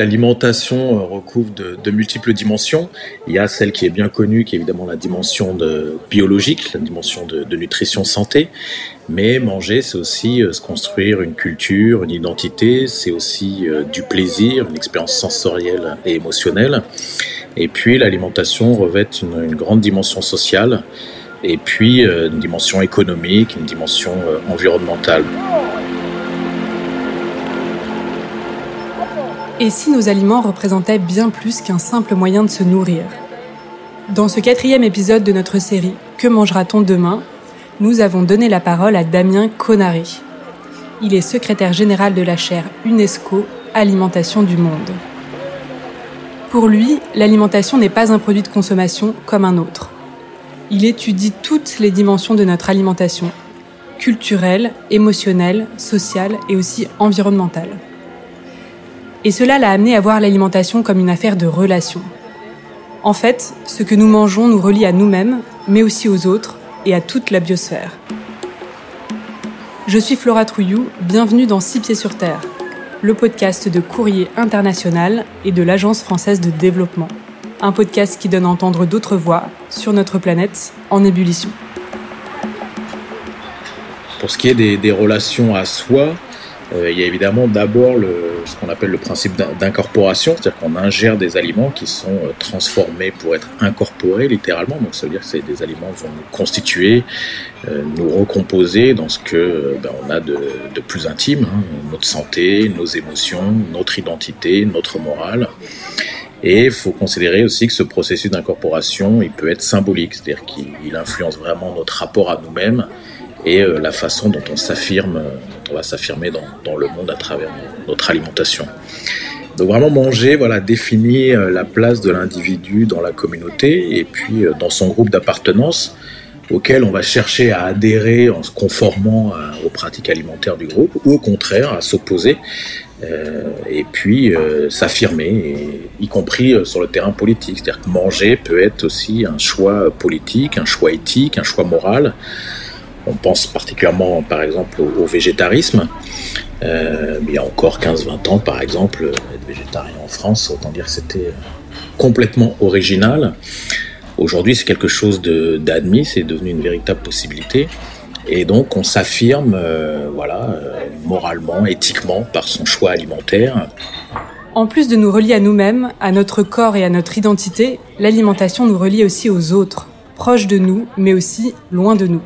l'alimentation euh, recouvre de, multiples dimensions. Il y a celle qui est bien connue, qui est évidemment la dimension biologique, la dimension de, nutrition santé. Mais manger, c'est aussi euh, se construire une culture, une identité, c'est aussi euh, du plaisir, une expérience sensorielle et émotionnelle. Et puis l'alimentation revêt une, grande dimension sociale et puis une dimension économique, une dimension environnementale. Et si nos aliments représentaient bien plus qu'un simple moyen de se nourrir? Dans ce quatrième épisode de notre série Que mangera-t-on demain? nous avons donné la parole à Damien Conaré. Il est secrétaire général de la chaire UNESCO Alimentation du Monde. Pour lui, l'alimentation n'est pas un produit de consommation comme un autre. Il étudie toutes les dimensions de notre alimentation, culturelle, émotionnelle, sociale et aussi environnementale. Et cela l'a amené à voir l'alimentation comme une affaire de relations. En fait, ce que nous mangeons nous relie à nous-mêmes, mais aussi aux autres et à toute la biosphère. Je suis Flora Trouillou, bienvenue dans Six Pieds sur Terre, le podcast de Courrier International et de l'Agence française de développement. Un podcast qui donne à entendre d'autres voix sur notre planète en ébullition. Pour ce qui est des, relations à soi, euh, il y a évidemment d'abord ce qu'on appelle le principe d'incorporation, c'est-à-dire qu'on ingère des aliments qui sont euh, transformés pour être incorporés littéralement. Donc ça veut dire que c'est des aliments vont nous constituer, euh, nous recomposer dans ce que ben, on a de, de plus intime, hein, notre santé, nos émotions, notre identité, notre morale. Et il faut considérer aussi que ce processus d'incorporation, il peut être symbolique, c'est-à-dire qu'il influence vraiment notre rapport à nous-mêmes et la façon dont on s'affirme on va s'affirmer dans, le monde à travers notre alimentation. Donc vraiment manger, voilà, définir euh, la place de l'individu dans la communauté et puis euh, dans son groupe d'appartenance auquel on va chercher à adhérer en se conformant aux pratiques alimentaires du groupe ou au contraire à s'opposer euh, et puis s'affirmer, y compris sur le terrain politique. C'est-à-dire que manger peut être aussi un choix politique, un choix éthique, un choix moral. On pense particulièrement, par exemple, au, végétarisme. Euh, il y a encore 15-20 ans, par exemple, être végétarien en France, autant dire que c'était euh, complètement original. Aujourd'hui, c'est quelque chose d'admis, c'est devenu une véritable possibilité. Et donc, on s'affirme, euh, voilà, moralement, éthiquement, par son choix alimentaire. En plus de nous relier à nous-mêmes, à notre corps et à notre identité, l'alimentation nous relie aussi aux autres, proches de nous, mais aussi loin de nous.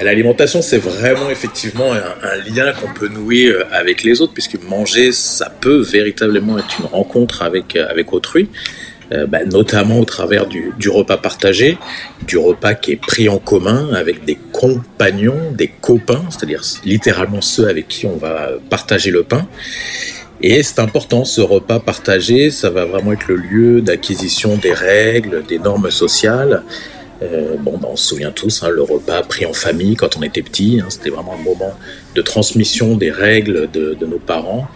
L'alimentation, c'est vraiment effectivement un, lien qu'on peut nouer euh, avec les autres, puisque manger, ça peut véritablement être une rencontre avec, euh, avec autrui. Euh, bah, notamment au travers du, du, repas partagé, du repas qui est pris en commun avec des compagnons, des copains, c'est-à-dire littéralement ceux avec qui on va partager le pain. Et c'est important, ce repas partagé, ça va vraiment être le lieu d'acquisition des règles, des normes sociales, euh, bon, ben, on se souvient tous, hein, le repas pris en famille quand on était petit, hein, c'était vraiment un moment de transmission des règles de, de nos parents,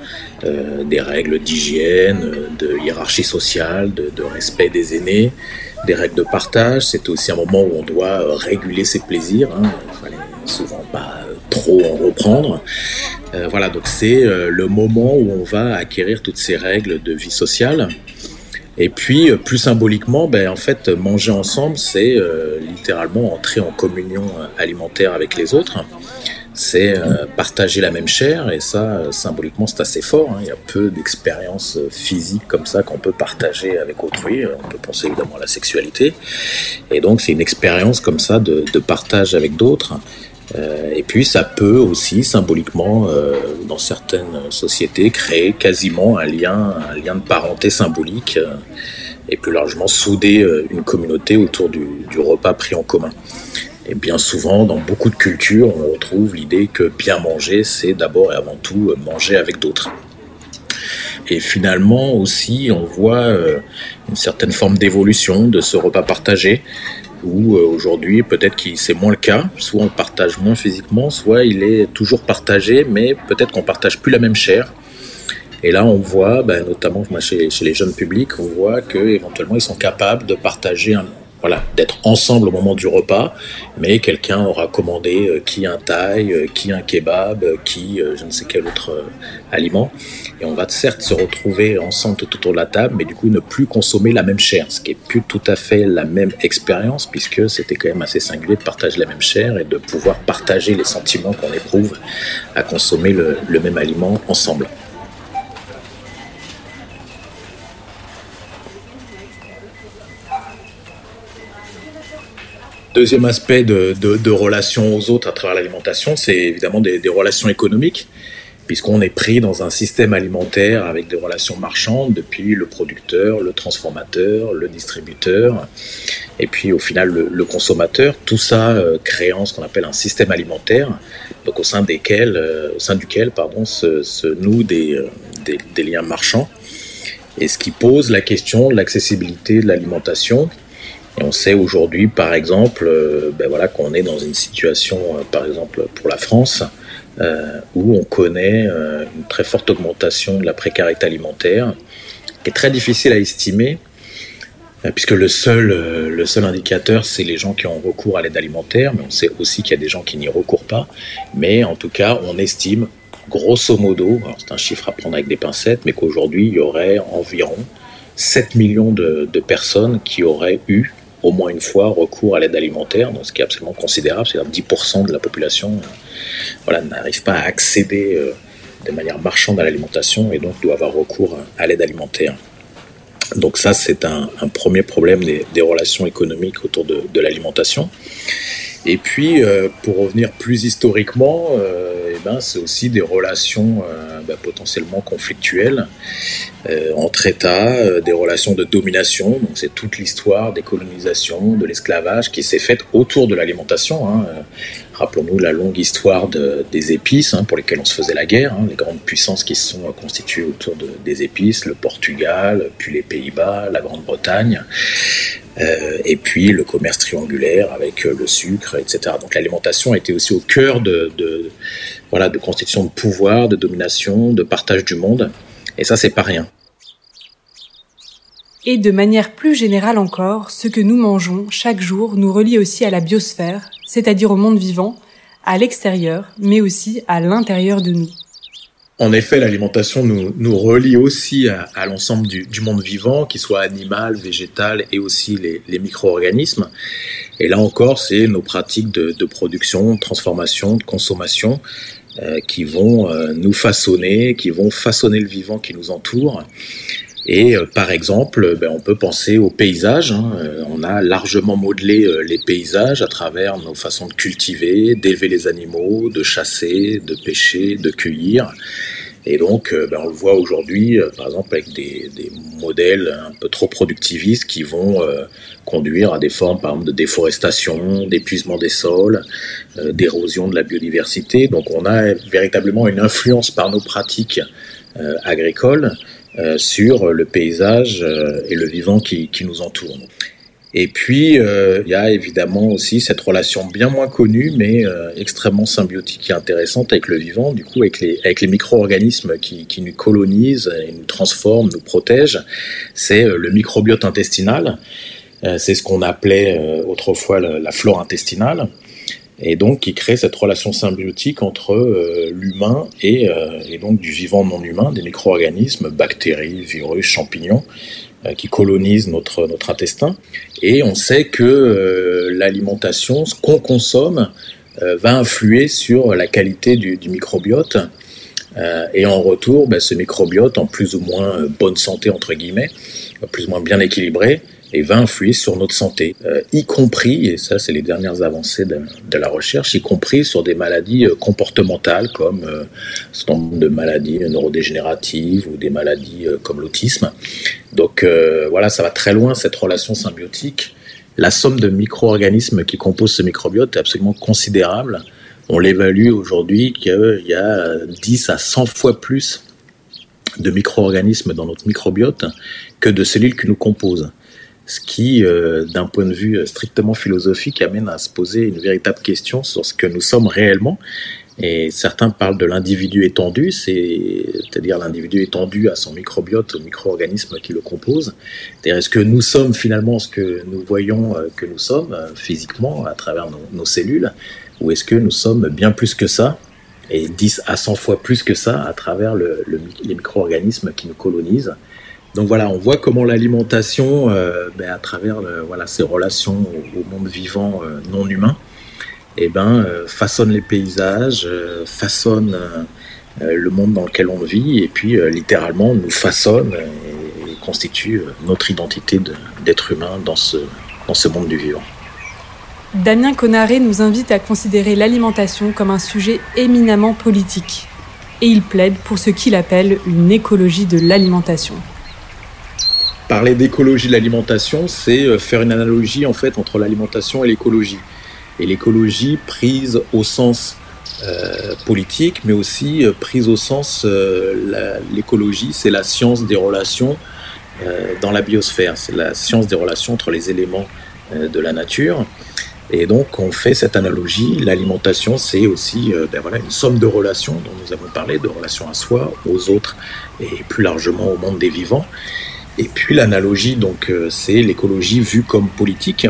euh, des règles d'hygiène, de hiérarchie sociale, de, de, respect des aînés, des règles de partage. C'était aussi un moment où on doit euh, réguler ses plaisirs. Hein, il fallait souvent pas euh, trop en reprendre. Euh, voilà, donc c'est le moment où on va acquérir toutes ces règles de vie sociale. Et puis, euh, plus symboliquement, ben, en fait, manger ensemble, c'est euh, littéralement entrer en communion euh, alimentaire avec les autres. C'est partager la même chair, et ça, symboliquement, c'est assez fort. Hein. Il y a peu d'expériences physiques comme ça qu'on peut partager avec autrui. On peut penser évidemment à la sexualité. Et donc, c'est une expérience comme ça de, de partage avec d'autres. Euh, et puis ça peut aussi symboliquement, euh, dans certaines sociétés, créer quasiment un lien, un lien de parenté symbolique euh, et plus largement souder une communauté autour du, du, repas pris en commun. Et bien souvent, dans beaucoup de cultures, on retrouve l'idée que bien manger, c'est d'abord et avant tout manger avec d'autres. Et finalement aussi, on voit une certaine forme d'évolution de ce repas partagé où euh, aujourd'hui peut-être que c'est moins le cas, soit on partage moins physiquement, soit il est toujours partagé, mais peut-être qu'on partage plus la même chair. Et là, on voit, ben, notamment chez, chez, les jeunes publics, on voit qu'éventuellement ils sont capables de partager un, voilà, d'être ensemble au moment du repas, mais quelqu'un aura commandé euh, qui un thaï, euh, qui un kebab, euh, qui je ne sais quel autre aliment. Et on va certes se retrouver ensemble tout autour de la table, mais du coup ne plus consommer la même chair, ce qui est plus tout à fait la même expérience, puisque c'était quand même assez singulier de partager la même chair et de pouvoir partager les sentiments qu'on éprouve à consommer le, le même aliment ensemble. Deuxième aspect de, de, relation aux autres à travers l'alimentation, c'est évidemment des, relations économiques, puisqu'on est pris dans un système alimentaire avec des relations marchandes depuis le producteur, le transformateur, le distributeur, et puis au final le, consommateur. Tout ça euh, créant ce qu'on appelle un système alimentaire, donc au sein desquels, euh, au sein duquel, pardon, se, nouent euh, des liens marchands, et ce qui pose la question de l'accessibilité de l'alimentation et on sait aujourd'hui, par exemple, euh, ben voilà, qu'on est dans une situation, euh, par exemple pour la France, euh, où on connaît une très forte augmentation de la précarité alimentaire, qui est très difficile à estimer, puisque le seul, indicateur, c'est les gens qui ont recours à l'aide alimentaire, mais on sait aussi qu'il y a des gens qui n'y recourent pas. Mais en tout cas, on estime, grosso modo, c'est un chiffre à prendre avec des pincettes, mais qu'aujourd'hui, il y aurait environ 7 millions de personnes qui auraient eu au moins une fois recours à l'aide alimentaire, ce qui est absolument considérable, c'est-à-dire 10% de la population euh, voilà, n'arrive pas à accéder euh, de manière marchande à l'alimentation et donc doit avoir recours à l'aide alimentaire. Donc ça, c'est un, premier problème des, relations économiques autour de l'alimentation. Et puis, euh, pour revenir plus historiquement, euh, eh ben, c'est aussi des relations euh, ben, potentiellement conflictuelles entre États, des relations de domination. Donc, c'est toute l'histoire des colonisations, de l'esclavage qui s'est faite autour de l'alimentation. Hein. Rappelons-nous la longue histoire de, des épices hein, pour lesquelles on se faisait la guerre, hein, les grandes puissances qui se sont constituées autour de, des épices, le Portugal, puis les Pays-Bas, la Grande-Bretagne. Euh, et puis le commerce triangulaire avec euh, le sucre, etc. Donc l'alimentation était aussi au cœur de, de, voilà, de constitution de pouvoir, de domination, de partage du monde. Et ça, c'est pas rien. Et de manière plus générale encore, ce que nous mangeons chaque jour nous relie aussi à la biosphère, c'est-à-dire au monde vivant, à l'extérieur, mais aussi à l'intérieur de nous. En effet, l'alimentation nous, nous, relie aussi à, à l'ensemble du, du, monde vivant, qu'il soit animal, végétal et aussi les, les micro-organismes. Et là encore, c'est nos pratiques de, de, production, de transformation, de consommation euh, qui vont euh, nous façonner, qui vont façonner le vivant qui nous entoure. Et euh, par exemple, ben, on peut penser aux paysages. Hein. Euh, on a largement modelé euh, les paysages à travers nos façons de cultiver, d'élever les animaux, de chasser, de pêcher, de cueillir. Et donc, ben, on le voit aujourd'hui, par exemple, avec des, des, modèles un peu trop productivistes qui vont euh, conduire à des formes, par exemple, de déforestation, d'épuisement des sols, euh, d'érosion de la biodiversité. Donc, on a véritablement une influence par nos pratiques euh, agricoles euh, sur le paysage euh, et le vivant qui, qui nous entoure. Et puis, euh, il y a évidemment aussi cette relation bien moins connue, mais euh, extrêmement symbiotique et intéressante avec le vivant, du coup, avec les, avec les micro-organismes qui, qui, nous colonisent, et nous transforment, nous protègent. C'est le microbiote intestinal. C'est ce qu'on appelait autrefois la, flore intestinale. Et donc, qui crée cette relation symbiotique entre euh, l'humain et, et donc du vivant non humain, des micro-organismes, bactéries, virus, champignons, qui colonisent notre, notre intestin. Et on sait que euh, l'alimentation, ce qu'on consomme, euh, va influer sur la qualité du, microbiote. Euh, et en retour, ben, ce microbiote, en plus ou moins bonne santé, entre guillemets, plus ou moins bien équilibré, et va influer sur notre santé, euh, y compris, et ça c'est les dernières avancées de, la recherche, y compris sur des maladies euh, comportementales comme euh, certain nombre de maladies neurodégénératives ou des maladies comme l'autisme. Donc voilà, ça va très loin cette relation symbiotique. La somme de micro-organismes qui composent ce microbiote est absolument considérable. On l'évalue aujourd'hui qu'il y a 10 à 100 fois plus de micro-organismes dans notre microbiote que de cellules qui nous composent. Ce qui, euh, d'un point de vue strictement philosophique, amène à se poser une véritable question sur ce que nous sommes réellement. Et certains parlent de l'individu étendu, c'est-à-dire l'individu étendu à son microbiote, au micro-organisme qui le compose. C'est-à-dire est-ce que nous sommes finalement ce que nous voyons que nous sommes physiquement à travers nos cellules, ou est-ce que nous sommes bien plus que ça et 10 à 100 fois plus que ça à travers le, les micro-organismes qui nous colonisent? Donc voilà, on voit comment l'alimentation, euh, ben, à travers voilà, ses relations au, monde vivant euh, non humain, eh ben, euh, façonne les paysages, façonne le monde dans lequel on vit, et puis littéralement nous façonne et, et constitue notre identité d'être humain dans ce, dans ce monde du vivant. Damien Conaré nous invite à considérer l'alimentation comme un sujet éminemment politique. Et il plaide pour ce qu'il appelle une écologie de l'alimentation. Parler d'écologie de l'alimentation, c'est euh, faire une analogie en fait entre l'alimentation et l'écologie. Et l'écologie prise au sens euh, politique, mais aussi euh, prise au sens l'écologie, c'est la science des relations dans la biosphère, c'est la science des relations entre les éléments de la nature. Et donc, on fait cette analogie. L'alimentation, c'est aussi ben une somme de relations dont nous avons parlé, de relations à soi, aux autres et plus largement au monde des vivants. Et puis, l'analogie, donc, euh, c'est l'écologie vue comme politique.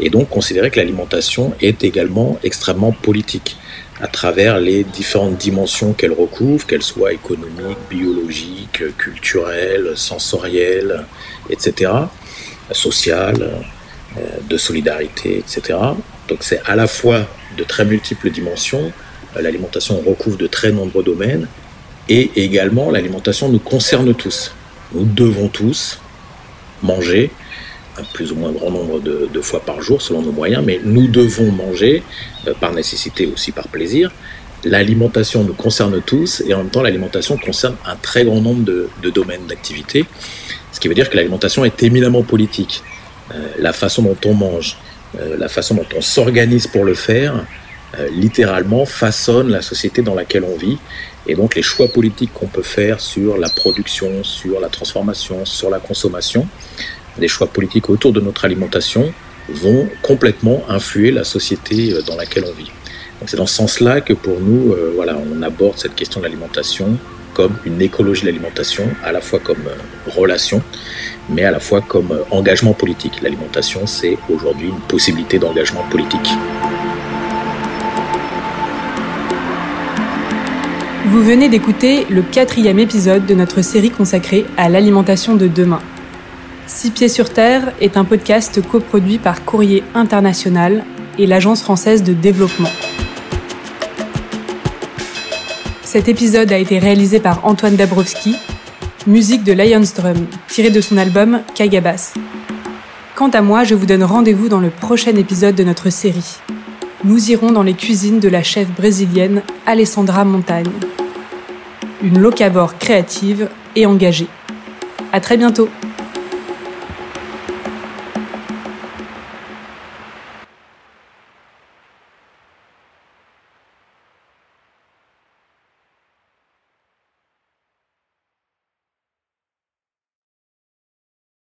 Et donc, considérer que l'alimentation est également extrêmement politique à travers les différentes dimensions qu'elle recouvre, qu'elles soient économiques, biologiques, culturelles, sensorielles, etc., sociales euh, de solidarité, etc. Donc c'est à la fois de très multiples dimensions, euh, l'alimentation recouvre de très nombreux domaines, et également l'alimentation nous concerne tous. Nous devons tous manger un plus ou moins grand nombre de, fois par jour selon nos moyens, mais nous devons manger euh, par nécessité aussi par plaisir. L'alimentation nous concerne tous et en même temps l'alimentation concerne un très grand nombre de, domaines d'activité, ce qui veut dire que l'alimentation est éminemment politique. Euh, la façon dont on mange, euh, la façon dont on s'organise pour le faire, littéralement façonne la société dans laquelle on vit. Et donc les choix politiques qu'on peut faire sur la production, sur la transformation, sur la consommation, les choix politiques autour de notre alimentation vont complètement influer la société dans laquelle on vit. c'est dans ce sens-là que pour nous, voilà, on aborde cette question de l'alimentation comme une écologie de l'alimentation, à la fois comme relation, mais à la fois comme euh, engagement politique. L'alimentation, c'est aujourd'hui une possibilité d'engagement politique. Vous venez d'écouter le quatrième épisode de notre série consacrée à l'alimentation de demain. Six pieds sur terre est un podcast coproduit par Courrier International et l'Agence française de développement. Cet épisode a été réalisé par Antoine Dabrowski musique de Lions Drum, tirée de son album Kagabas. Quant à moi, je vous donne rendez-vous dans le prochain épisode de notre série. Nous irons dans les cuisines de la chef brésilienne Alessandra Montagne. Une locavore créative et engagée. À très bientôt!